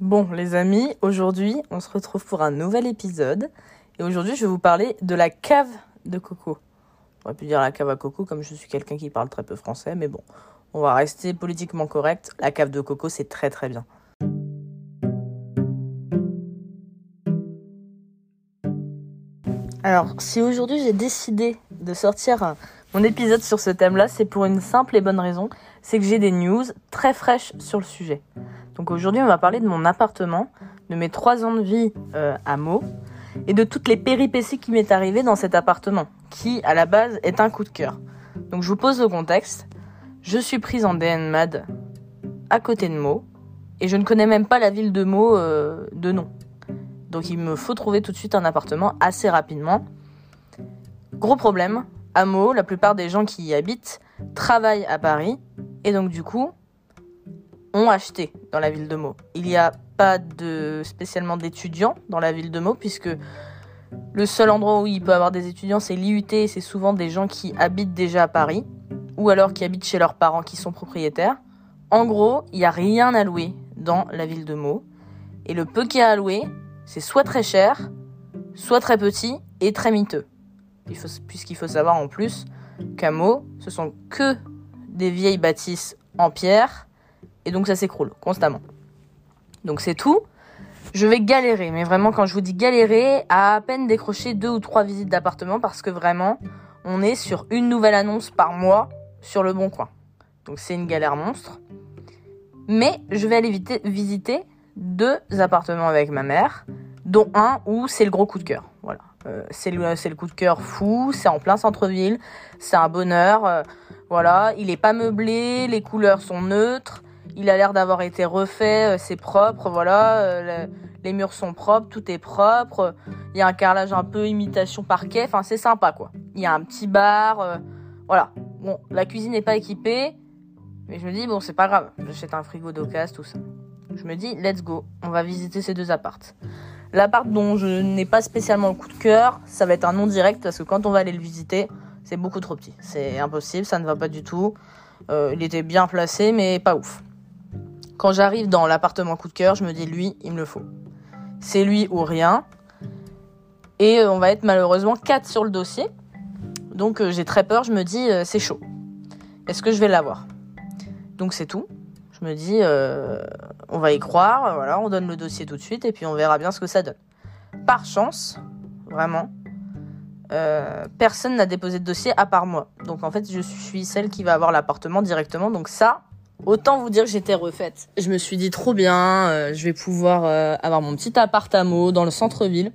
Bon, les amis, aujourd'hui, on se retrouve pour un nouvel épisode. Et aujourd'hui, je vais vous parler de la cave de coco. On aurait pu dire la cave à coco, comme je suis quelqu'un qui parle très peu français, mais bon, on va rester politiquement correct. La cave de coco, c'est très très bien. Alors, si aujourd'hui j'ai décidé de sortir mon épisode sur ce thème-là, c'est pour une simple et bonne raison, c'est que j'ai des news très fraîches sur le sujet. Donc aujourd'hui, on va parler de mon appartement, de mes trois ans de vie euh, à Meaux, et de toutes les péripéties qui m'est arrivé dans cet appartement, qui à la base est un coup de cœur. Donc je vous pose le contexte. Je suis prise en DNMAD à côté de Meaux, et je ne connais même pas la ville de Meaux euh, de nom. Donc il me faut trouver tout de suite un appartement assez rapidement. Gros problème, à Meaux, la plupart des gens qui y habitent travaillent à Paris et donc du coup ont acheté dans la ville de Meaux. Il n'y a pas de spécialement d'étudiants dans la ville de Meaux puisque le seul endroit où il peut avoir des étudiants c'est l'IUT et c'est souvent des gens qui habitent déjà à Paris ou alors qui habitent chez leurs parents qui sont propriétaires. En gros, il n'y a rien à louer dans la ville de Meaux et le peu qu'il y a à louer, c'est soit très cher, soit très petit et très miteux. Puisqu'il faut savoir en plus qu'à Meaux, ce sont que des vieilles bâtisses en pierre et donc ça s'écroule constamment. Donc c'est tout. Je vais galérer, mais vraiment quand je vous dis galérer, à à peine décrocher deux ou trois visites d'appartement parce que vraiment, on est sur une nouvelle annonce par mois sur le bon coin. Donc c'est une galère monstre. Mais je vais aller visiter deux appartements avec ma mère, dont un où c'est le gros coup de cœur. Voilà. Euh, c'est le, coup de cœur fou, c'est en plein centre-ville, c'est un bonheur. Euh, voilà, il est pas meublé, les couleurs sont neutres, il a l'air d'avoir été refait, euh, c'est propre, voilà, le, les murs sont propres, tout est propre, il y a un carrelage un peu imitation parquet, enfin c'est sympa quoi. Il y a un petit bar, voilà. Bon, la cuisine n'est pas équipée, mais je me dis bon c'est pas grave, j'achète un frigo d'occasion, tout ça. Je me dis, let's go, on va visiter ces deux appartes. L'appart dont je n'ai pas spécialement le coup de cœur, ça va être un non direct parce que quand on va aller le visiter, c'est beaucoup trop petit. C'est impossible, ça ne va pas du tout. Euh, il était bien placé, mais pas ouf. Quand j'arrive dans l'appartement coup de cœur, je me dis, lui, il me le faut. C'est lui ou rien. Et on va être malheureusement 4 sur le dossier. Donc euh, j'ai très peur, je me dis, euh, c'est chaud. Est-ce que je vais l'avoir? Donc c'est tout. Je me dis, euh, on va y croire, voilà, on donne le dossier tout de suite et puis on verra bien ce que ça donne. Par chance, vraiment, euh, personne n'a déposé de dossier à part moi. Donc en fait, je suis celle qui va avoir l'appartement directement. Donc ça, autant vous dire que j'étais refaite. Je me suis dit trop bien, euh, je vais pouvoir euh, avoir mon petit appartement dans le centre-ville.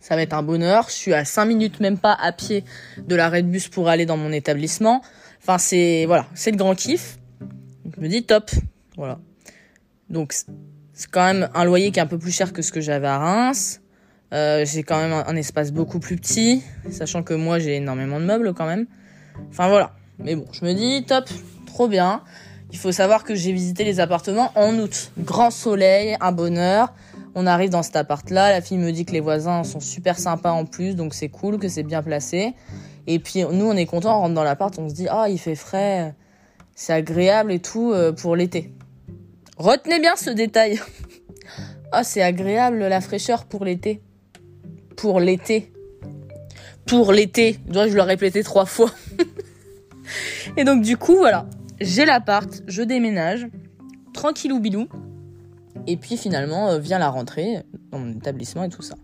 Ça va être un bonheur. Je suis à 5 minutes même pas à pied de l'arrêt de bus pour aller dans mon établissement. Enfin, c'est voilà, c'est le grand kiff. Je me dis top, voilà. Donc c'est quand même un loyer qui est un peu plus cher que ce que j'avais à Reims. Euh, j'ai quand même un, espace beaucoup plus petit, sachant que moi j'ai énormément de meubles quand même. Enfin voilà. Mais bon, je me dis top, trop bien. Il faut savoir que j'ai visité les appartements en août. Grand soleil, un bonheur. On arrive dans cet appart-là. La fille me dit que les voisins sont super sympas en plus, donc c'est cool, que c'est bien placé. Et puis nous, on est content, on rentre dans l'appart, on se dit ah il fait frais c'est agréable et tout euh, pour l'été. Retenez bien ce détail. Ah, c'est agréable la fraîcheur pour l'été. Pour l'été. Pour l'été. Dois-je le répéter trois fois. et donc du coup, voilà. J'ai l'appart, je déménage. Tranquillou bilou. Et puis finalement, euh, vient la rentrée dans mon établissement et tout ça.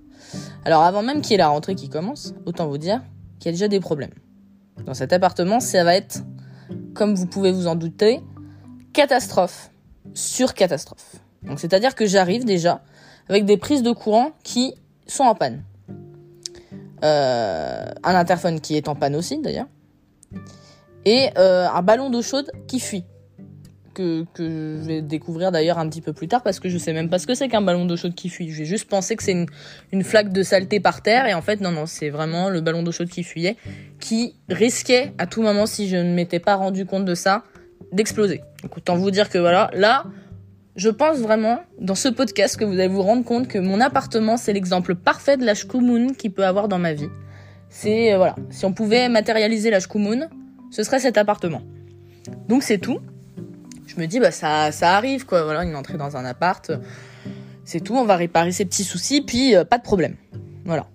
Alors avant même qu'il y ait la rentrée qui commence, autant vous dire qu'il y a déjà des problèmes. Dans cet appartement, ça va être comme vous pouvez vous en douter, catastrophe sur catastrophe. Donc c'est-à-dire que j'arrive déjà avec des prises de courant qui sont en panne. Euh, un interphone qui est en panne aussi d'ailleurs. Et euh, un ballon d'eau chaude qui fuit. Que, que, je vais découvrir d'ailleurs un petit peu plus tard parce que je sais même pas ce que c'est qu'un ballon d'eau chaude qui fuit. J'ai juste pensé que c'est une, une, flaque de saleté par terre et en fait non non c'est vraiment le ballon d'eau chaude qui fuyait qui risquait à tout moment si je ne m'étais pas rendu compte de ça d'exploser. Donc autant vous dire que voilà là je pense vraiment dans ce podcast que vous allez vous rendre compte que mon appartement c'est l'exemple parfait de la shkumun qu'il peut avoir dans ma vie. C'est euh, voilà si on pouvait matérialiser la shkumun ce serait cet appartement. Donc c'est tout Je me dis, bah ça, ça arrive, quoi. Voilà, une entrée dans un appart, c'est tout. On va réparer ces petits soucis, puis pas de problème. Voilà.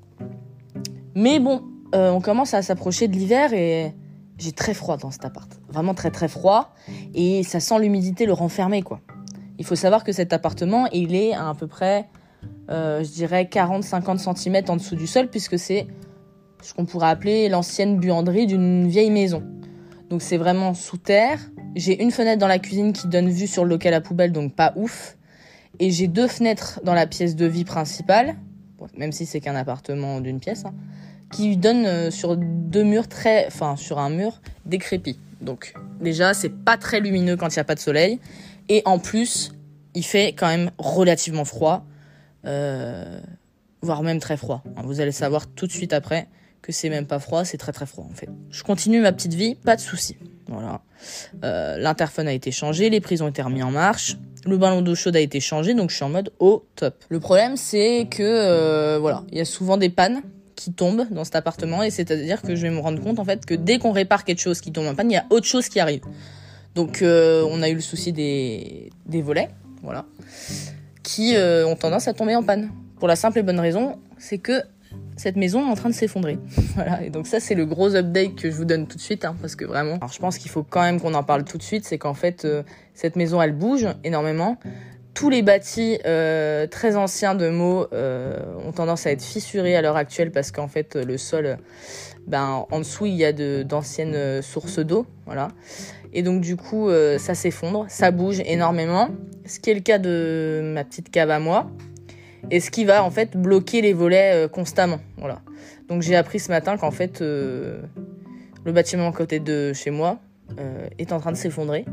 Mais bon, on commence à s'approcher de l'hiver et j'ai très froid dans cet appart. Vraiment très très froid. Et ça sent l'humidité le renfermer, quoi. Il faut savoir que cet appartement, il est à, à peu près, euh, je dirais, 40-50 cm en dessous du sol, puisque c'est ce qu'on pourrait appeler l'ancienne buanderie d'une vieille maison. Donc c'est vraiment sous terre. J'ai une fenêtre dans la cuisine qui donne vue sur le local à poubelle, donc pas ouf. Et j'ai deux fenêtres dans la pièce de vie principale, même si c'est qu'un appartement d'une pièce. Hein qui donne euh, sur deux murs très, enfin sur un mur décrépit. Donc déjà c'est pas très lumineux quand il n'y a pas de soleil et en plus il fait quand même relativement froid, euh, voire même très froid. Vous allez savoir tout de suite après que c'est même pas froid, c'est très très froid en fait. Je continue ma petite vie, pas de souci. Voilà. Euh, L'interphone a été changé, les prises ont été remis en marche. Le ballon d'eau chaude a été changé, donc je suis en mode au top. Le problème, c'est que euh, voilà, il y a souvent des pannes qui tombe dans cet appartement et c'est-à-dire que je vais me rendre compte en fait que dès qu'on répare quelque chose qui tombe en panne, il y a autre chose qui arrive. Donc euh, on a eu le souci des, des volets, voilà, qui ont tendance à tomber en panne. Pour la simple et bonne raison, c'est que cette maison est en train de s'effondrer. Voilà, et donc ça c'est le gros update que je vous donne tout de suite, hein, parce que vraiment, alors je pense qu'il faut quand même qu'on en parle tout de suite, c'est qu'en fait euh, cette maison elle bouge énormément. Tous les bâtis euh, très anciens de Meaux euh, ont tendance à être fissurés à l'heure actuelle parce qu'en fait le sol, ben en dessous il y a d'anciennes sources d'eau, voilà. Et donc du coup ça s'effondre, ça bouge énormément, ce qui est le cas de ma petite cave à moi, et ce qui va en fait bloquer les volets constamment, voilà. Donc j'ai appris ce matin qu'en fait le bâtiment à côté de chez moi, euh, est en train de s'effondrer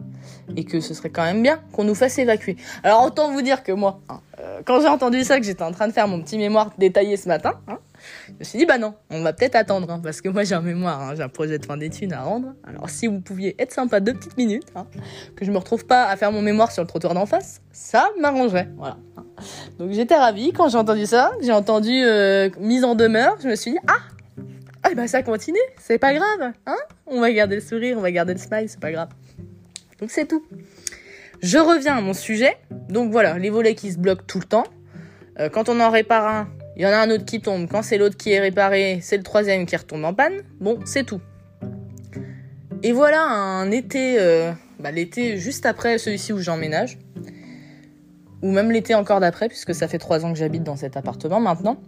et que ce serait quand même bien qu'on nous fasse évacuer. Alors autant vous dire que moi, hein, euh, quand j'ai entendu ça, que j'étais en train de faire mon petit mémoire détaillé ce matin, hein, je me suis dit bah non, on va peut-être attendre hein, parce que moi j'ai un mémoire, j'ai un projet de fin d'études à rendre. Alors si vous pouviez être sympa deux petites minutes, que je me retrouve pas à faire mon mémoire sur le trottoir d'en face, ça m'arrangerait. Voilà. Donc j'étais ravie quand j'ai entendu ça, j'ai entendu euh, mise en demeure, je me suis dit ah ah bah ça continue, c'est pas grave, hein On va garder le sourire, on va garder le smile, c'est pas grave. Donc c'est tout. Je reviens à mon sujet. Donc voilà, les volets qui se bloquent tout le temps. Euh, quand on en répare un, il y en a un autre qui tombe. Quand c'est l'autre qui est réparé, c'est le troisième qui retombe en panne. Bon, c'est tout. Et voilà un été, euh, bah, l'été juste après celui-ci où j'emménage. Ou même l'été encore d'après, puisque ça fait trois ans que j'habite dans cet appartement maintenant.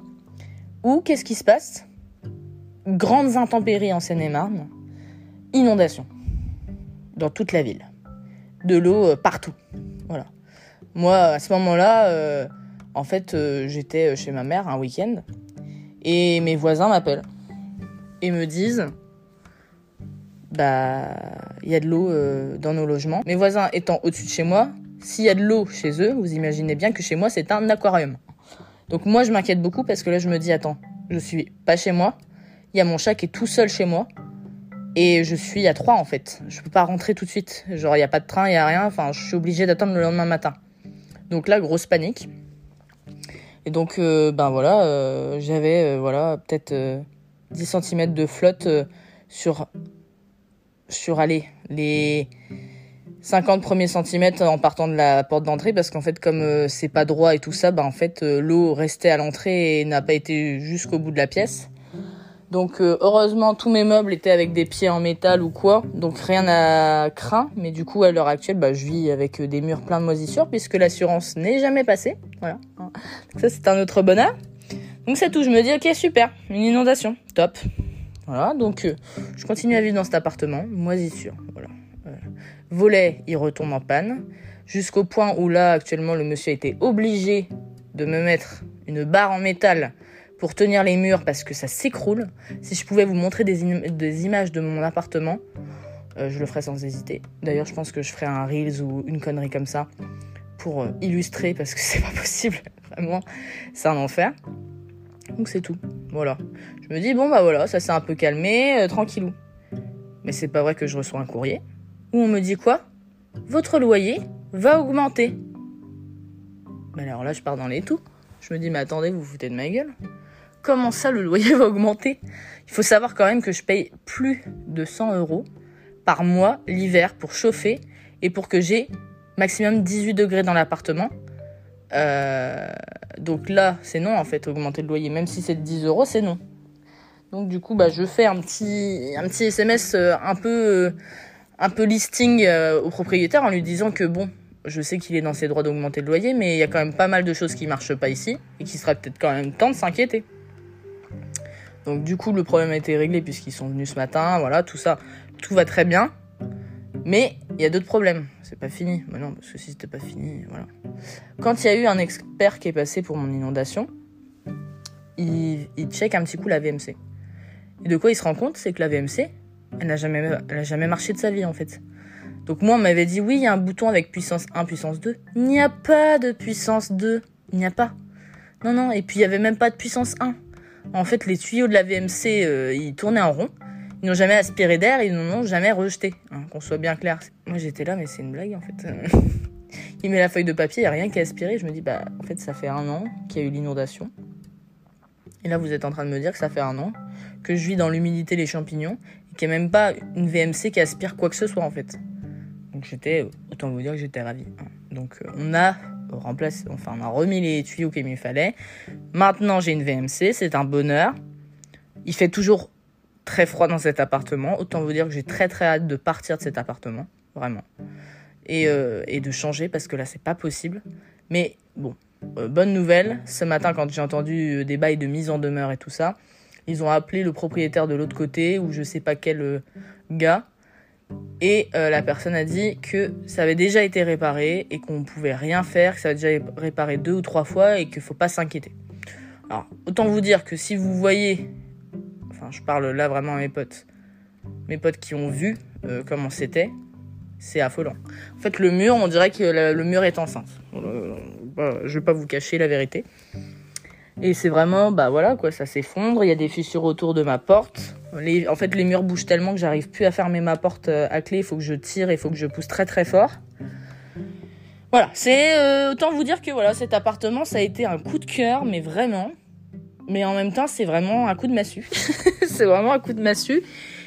Où qu'est-ce qui se passe? Grandes intempéries en Seine-et-Marne, inondations dans toute la ville, de l'eau euh, partout. Voilà. Moi, à ce moment-là, euh, en fait, euh, j'étais chez ma mère un week-end et mes voisins m'appellent et me disent bah il y a de l'eau dans nos logements. Mes voisins étant au-dessus de chez moi, s'il y a de l'eau chez eux, vous imaginez bien que chez moi c'est un aquarium. Donc moi je m'inquiète beaucoup parce que là je me dis attends, je suis pas chez moi, il y a mon chat qui est tout seul chez moi. Et je suis à trois en fait. Je peux pas rentrer tout de suite. Genre il y a pas de train, il y a rien. Enfin, je suis obligée d'attendre le lendemain matin. Donc là, grosse panique. Et donc euh, ben voilà, euh, j'avais euh, voilà peut-être 10 cm de flotte sur sur aller les 50 premiers centimètres en partant de la porte d'entrée parce qu'en fait comme c'est pas droit et tout ça, ben en fait l'eau restait à l'entrée et n'a pas été jusqu'au bout de la pièce. Donc euh, heureusement tous mes meubles étaient avec des pieds en métal ou quoi, donc rien à craindre. Mais du coup à l'heure actuelle, bah, je vis avec euh, des murs pleins de moisissures puisque l'assurance n'est jamais passée. Voilà. ça c'est un autre bonheur. Donc c'est tout. Je me dis ok super, une inondation, top. Voilà. Donc euh, je continue à vivre dans cet appartement, moisissure. Voilà. volet, il retombe en panne jusqu'au point où là actuellement le monsieur été obligé de me mettre une barre en métal pour tenir les murs parce que ça s'écroule. Si je pouvais vous montrer des, images de mon appartement, euh, je le ferais sans hésiter. D'ailleurs, je pense que je ferais un Reels ou une connerie comme ça pour euh, illustrer parce que c'est pas possible. Vraiment, c'est un enfer. Donc c'est tout. Voilà. Je me dis, bon bah voilà, ça s'est un peu calmé, euh, tranquillou. Mais c'est pas vrai que je reçois un courrier où on me dit quoi? Votre loyer va augmenter. Mais alors là, je pars dans les tout. Je me dis, mais attendez, vous vous foutez de ma gueule comment ça le loyer va augmenter? Il faut savoir quand même que je paye plus de 100 euros par mois l'hiver pour chauffer et pour que j'ai maximum 18 degrés dans l'appartement. Euh, donc là, c'est non en fait, augmenter le loyer. Même si c'est de 10 euros, c'est non. Donc du coup, bah, je fais un petit, SMS euh, un peu, euh, un peu listing au propriétaire en lui disant que bon, je sais qu'il est dans ses droits d'augmenter le loyer, mais il y a quand même pas mal de choses qui marchent pas ici et qui serait peut-être quand même temps de s'inquiéter. Donc du coup, le problème a été réglé puisqu'ils sont venus ce matin, voilà, tout ça, tout va très bien. Mais il y a d'autres problèmes. C'est pas fini. Mais non, parce que si c'était pas fini, voilà. Quand il y a eu un expert qui est passé pour mon inondation, il, il check un petit coup la VMC. Et de quoi il se rend compte, c'est que la VMC, elle n'a jamais, jamais marché de sa vie en fait. Donc moi, on m'avait dit oui, il y a un bouton avec puissance 1, puissance 2. Il n'y a pas de puissance 2. Il n'y a pas. Non, non. Et puis il y avait même pas de puissance 1. En fait, les tuyaux de la VMC, euh, ils tournaient en rond. Ils n'ont jamais aspiré d'air, ils n'en ont jamais rejeté. Hein, qu'on soit bien clair. Moi j'étais là, mais c'est une blague en fait. il met la feuille de papier, il n'y a rien qui a aspiré. Je me dis, bah en fait ça fait un an qu'il y a eu l'inondation. Et là vous êtes en train de me dire que ça fait un an que je vis dans l'humidité les champignons et qu'il n'y a même pas une VMC qui aspire quoi que ce soit en fait. Donc j'étais, autant vous dire que j'étais ravi. Hein. Donc euh, on a remplacé, enfin on a remis les tuyaux qu'il me fallait. Maintenant j'ai une VMC, c'est un bonheur. Il fait toujours très froid dans cet appartement. Autant vous dire que j'ai très très hâte de partir de cet appartement, vraiment. Et, euh, et de changer parce que là c'est pas possible. Mais bon, euh, bonne nouvelle, ce matin quand j'ai entendu euh, des bails de mise en demeure et tout ça, ils ont appelé le propriétaire de l'autre côté ou je sais pas quel gars. Et la personne a dit que ça avait déjà été réparé et qu'on pouvait rien faire, que ça avait déjà été réparé deux ou trois fois et qu'il faut pas s'inquiéter. Alors, autant vous dire que si vous voyez je parle là vraiment à mes potes. Mes potes qui ont vu euh, comment c'était, c'est affolant. En fait, le mur, on dirait que le, mur est enceinte. Euh, bah, je vais pas vous cacher la vérité. Et c'est vraiment, bah voilà, quoi, ça s'effondre. Il y a des fissures autour de ma porte. Les, en fait, les murs bougent tellement que j'arrive plus à fermer ma porte euh, à clé. Il faut que je tire, il faut que je pousse très très fort. Voilà, c'est autant vous dire que voilà, cet appartement, ça a été un coup de cœur, mais vraiment. Mais en même temps, c'est vraiment un coup de massue. c'est vraiment un coup de massue.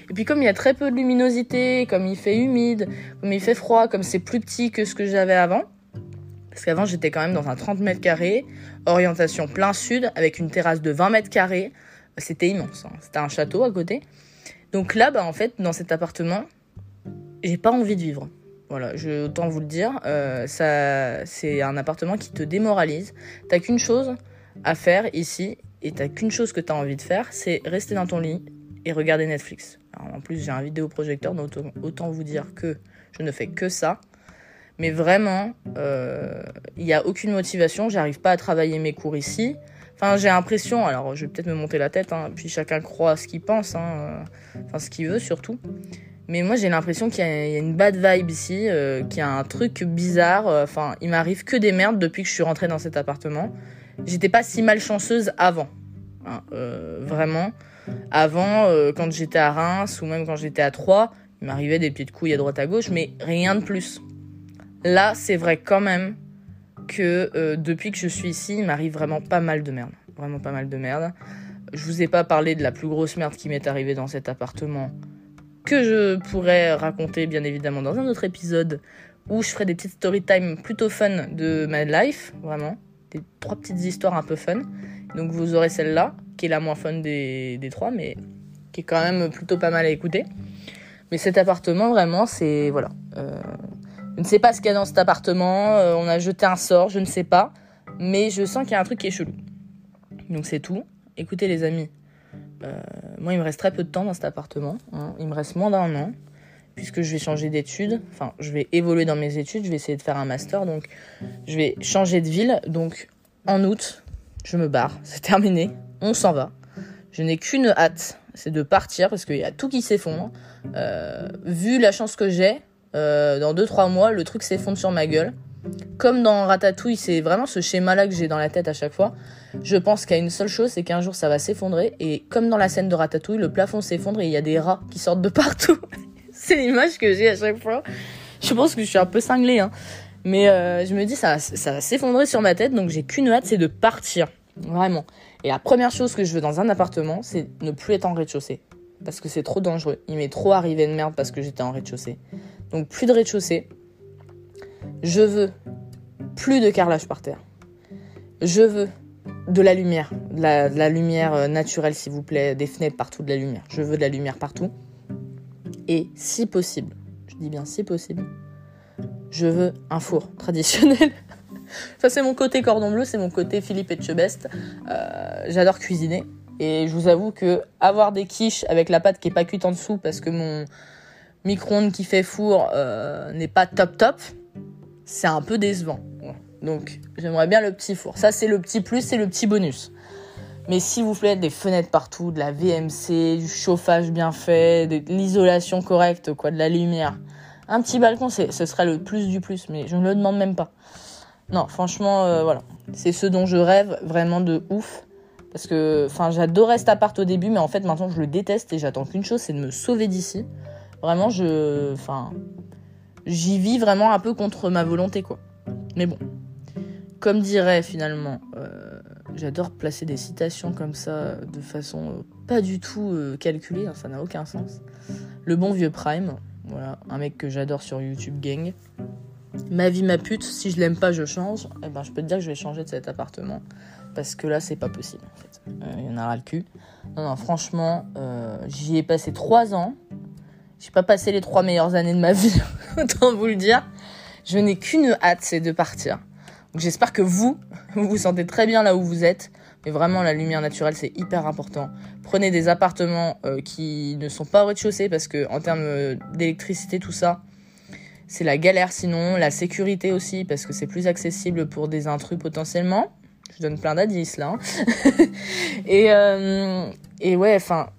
Et puis comme il y a très peu de luminosité, comme il fait humide, comme il fait froid, comme c'est plus petit que ce que j'avais avant, parce qu'avant j'étais quand même dans un 30 mètres carrés, orientation plein sud, avec une terrasse de 20 mètres carrés, c'était immense, hein. c'était un château à côté. Donc là, bah en fait, dans cet appartement, j'ai pas envie de vivre. Voilà, je autant vous le dire, euh, ça, c'est un appartement qui te démoralise. T'as qu'une chose à faire ici, et t'as qu'une chose que t'as envie de faire, c'est rester dans ton lit et regarder Netflix. en plus, j'ai un vidéoprojecteur, donc autant vous dire que je ne fais que ça. Mais vraiment, il euh, n'y a aucune motivation. J'arrive pas à travailler mes cours ici. Enfin, j'ai l'impression, alors je vais peut-être me monter la tête, hein, puis chacun croit ce qu'il pense, hein, euh, enfin ce qu'il veut surtout. Mais moi, j'ai l'impression qu'il y, a une bad vibe ici, euh, qu'il y a un truc bizarre. Enfin, il m'arrive que des merdes depuis que je suis rentrée dans cet appartement j'étais pas si malchanceuse avant. Hein, euh, vraiment. Avant, euh, quand j'étais à Reims ou même quand j'étais à Troyes, il m'arrivait des petites couilles à droite à gauche, mais rien de plus. Là, c'est vrai quand même que euh, depuis que je suis ici, il m'arrive vraiment pas mal de merde. Vraiment pas mal de merde. Je vous ai pas parlé de la plus grosse merde qui m'est arrivée dans cet appartement, que je pourrais raconter bien évidemment dans un autre épisode où je ferai des petites story time plutôt fun de ma life, vraiment des trois petites histoires un peu fun. Donc vous aurez celle-là, qui est la moins fun des, des trois, mais qui est quand même plutôt pas mal à écouter. Mais cet appartement, vraiment, c'est... Voilà. Euh, je ne sais pas ce qu'il y a dans cet appartement. Euh, on a jeté un sort, je ne sais pas. Mais je sens qu'il y a un truc qui est chelou. Donc c'est tout. Écoutez les amis, euh, moi il me reste très peu de temps dans cet appartement. Hein. Il me reste moins d'un an puisque je vais changer d'études. Enfin, je vais évoluer dans mes études. Je vais essayer de faire un master. Donc, je vais changer de ville. Donc, en août, je me barre. C'est terminé. On s'en va. Je n'ai qu'une hâte. C'est de partir parce qu'il y a tout qui s'effondre. Euh, vu la chance que j'ai, euh, dans 2-3 mois, le truc s'effondre sur ma gueule. Comme dans Ratatouille, c'est vraiment ce schéma-là que j'ai dans la tête à chaque fois. Je pense qu'il y a une seule chose, c'est qu'un jour ça va s'effondrer. Et comme dans la scène de Ratatouille, le plafond s'effondre et il y a des rats qui sortent de partout. c'est l'image que j'ai à chaque fois. Je pense que je suis un peu cinglée, hein. Mais euh, je me dis, ça, ça va s'effondrer sur ma tête, donc j'ai qu'une hâte, c'est de partir. Vraiment. Et la première chose que je veux dans un appartement, c'est ne plus être en rez-de-chaussée. Parce que c'est trop dangereux. Il m'est trop arrivé de merde parce que j'étais en rez-de-chaussée. Donc plus de rez-de-chaussée. Je veux plus de carrelage par terre. Je veux de la lumière, de la, lumière euh, naturelle s'il vous plaît, des fenêtres partout, de la lumière. Je veux de la lumière partout. Et si possible, je dis bien si possible, je veux un four traditionnel. Ça c'est mon côté cordon bleu, c'est mon côté Philippe Etchebest. Euh, J'adore cuisiner. Et je vous avoue que avoir des quiches avec la pâte qui est pas cuite en dessous parce que mon micro-ondes qui fait four euh, n'est pas top top, c'est un peu décevant. Donc j'aimerais bien le petit four. Ça c'est le petit plus, c'est le petit bonus. Mais s'il vous plaît, des fenêtres partout, de la VMC, du chauffage bien fait, de l'isolation correcte, quoi, de la lumière. Un petit balcon, ce serait le plus du plus, mais je ne le demande même pas. Non, franchement, euh, voilà. C'est ce dont je rêve vraiment de ouf. Parce que, enfin, j'adorais cet appart au début, mais en fait, maintenant, je le déteste et j'attends qu'une chose, c'est de me sauver d'ici. Vraiment, je, enfin, j'y vis vraiment un peu contre ma volonté, quoi. Mais bon, comme dirait finalement, euh, j'adore placer des citations comme ça de façon euh, pas du tout euh, calculée, hein, ça n'a aucun sens. Le bon vieux Prime, voilà, un mec que j'adore sur YouTube Gang. Ma vie, ma pute, si je l'aime pas, je change. Eh ben, je peux te dire que je vais changer de cet appartement. Parce que là, c'est pas possible, en fait. Il y en a ras le cul. Non, non, franchement, j'y ai passé trois ans. J'ai pas passé les trois meilleures années de ma vie, autant vous le dire. Je n'ai qu'une hâte, c'est de partir. Donc j'espère que vous, vous vous sentez très bien là où vous êtes. Mais vraiment, la lumière naturelle, c'est hyper important. Prenez des appartements euh, qui ne sont pas au rez-de-chaussée parce que en termes euh, d'électricité, tout ça, c'est la galère sinon. La sécurité aussi parce que c'est plus accessible pour des intrus potentiellement. Je donne plein d'indices là. Hein. euh, et ouais, enfin,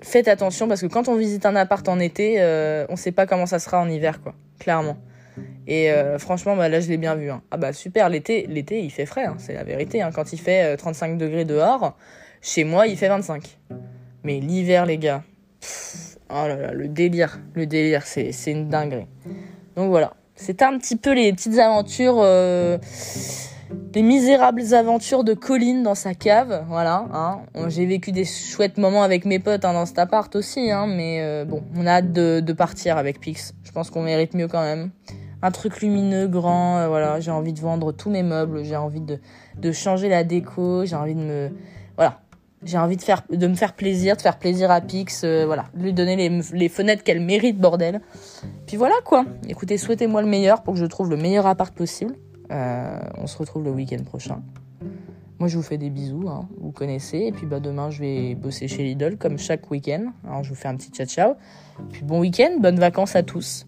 faites attention parce que quand on visite un appart en été, on sait pas comment ça sera en hiver, quoi. Clairement. Et euh, franchement, bah, là, je l'ai bien vu. Hein. Ah bah super, l'été, l'été, il fait frais, hein, c'est la vérité. Hein. Quand il fait 35 euh, degrés dehors, chez moi, il fait 25. Mais l'hiver, les gars, oh là là, le délire, le délire, c'est, c'est une dinguerie. Donc voilà, c'était un petit peu les petites aventures, euh, les misérables aventures de Colline dans sa cave. Voilà, hein. j'ai vécu des chouettes moments avec mes potes hein, dans cet appart aussi, hein, mais bon, on a hâte de, partir avec Pix. Je pense qu'on mérite mieux quand même un truc lumineux, grand. Euh, voilà, j'ai envie de vendre tous mes meubles, j'ai envie de, changer la déco, j'ai envie de me, voilà, j'ai envie de faire, de me faire plaisir, de faire plaisir à Pix, euh, voilà, lui donner les, les fenêtres qu'elle mérite, bordel. Puis voilà quoi. Écoutez, souhaitez-moi le meilleur pour que je trouve le meilleur appart possible. Euh, on se retrouve le week-end prochain. Moi, je vous fais des bisous, hein, vous connaissez. Et puis bah, demain, je vais bosser chez Lidl comme chaque week-end. Alors, je vous fais un petit ciao ciao. Puis bon week-end, bonnes vacances à tous.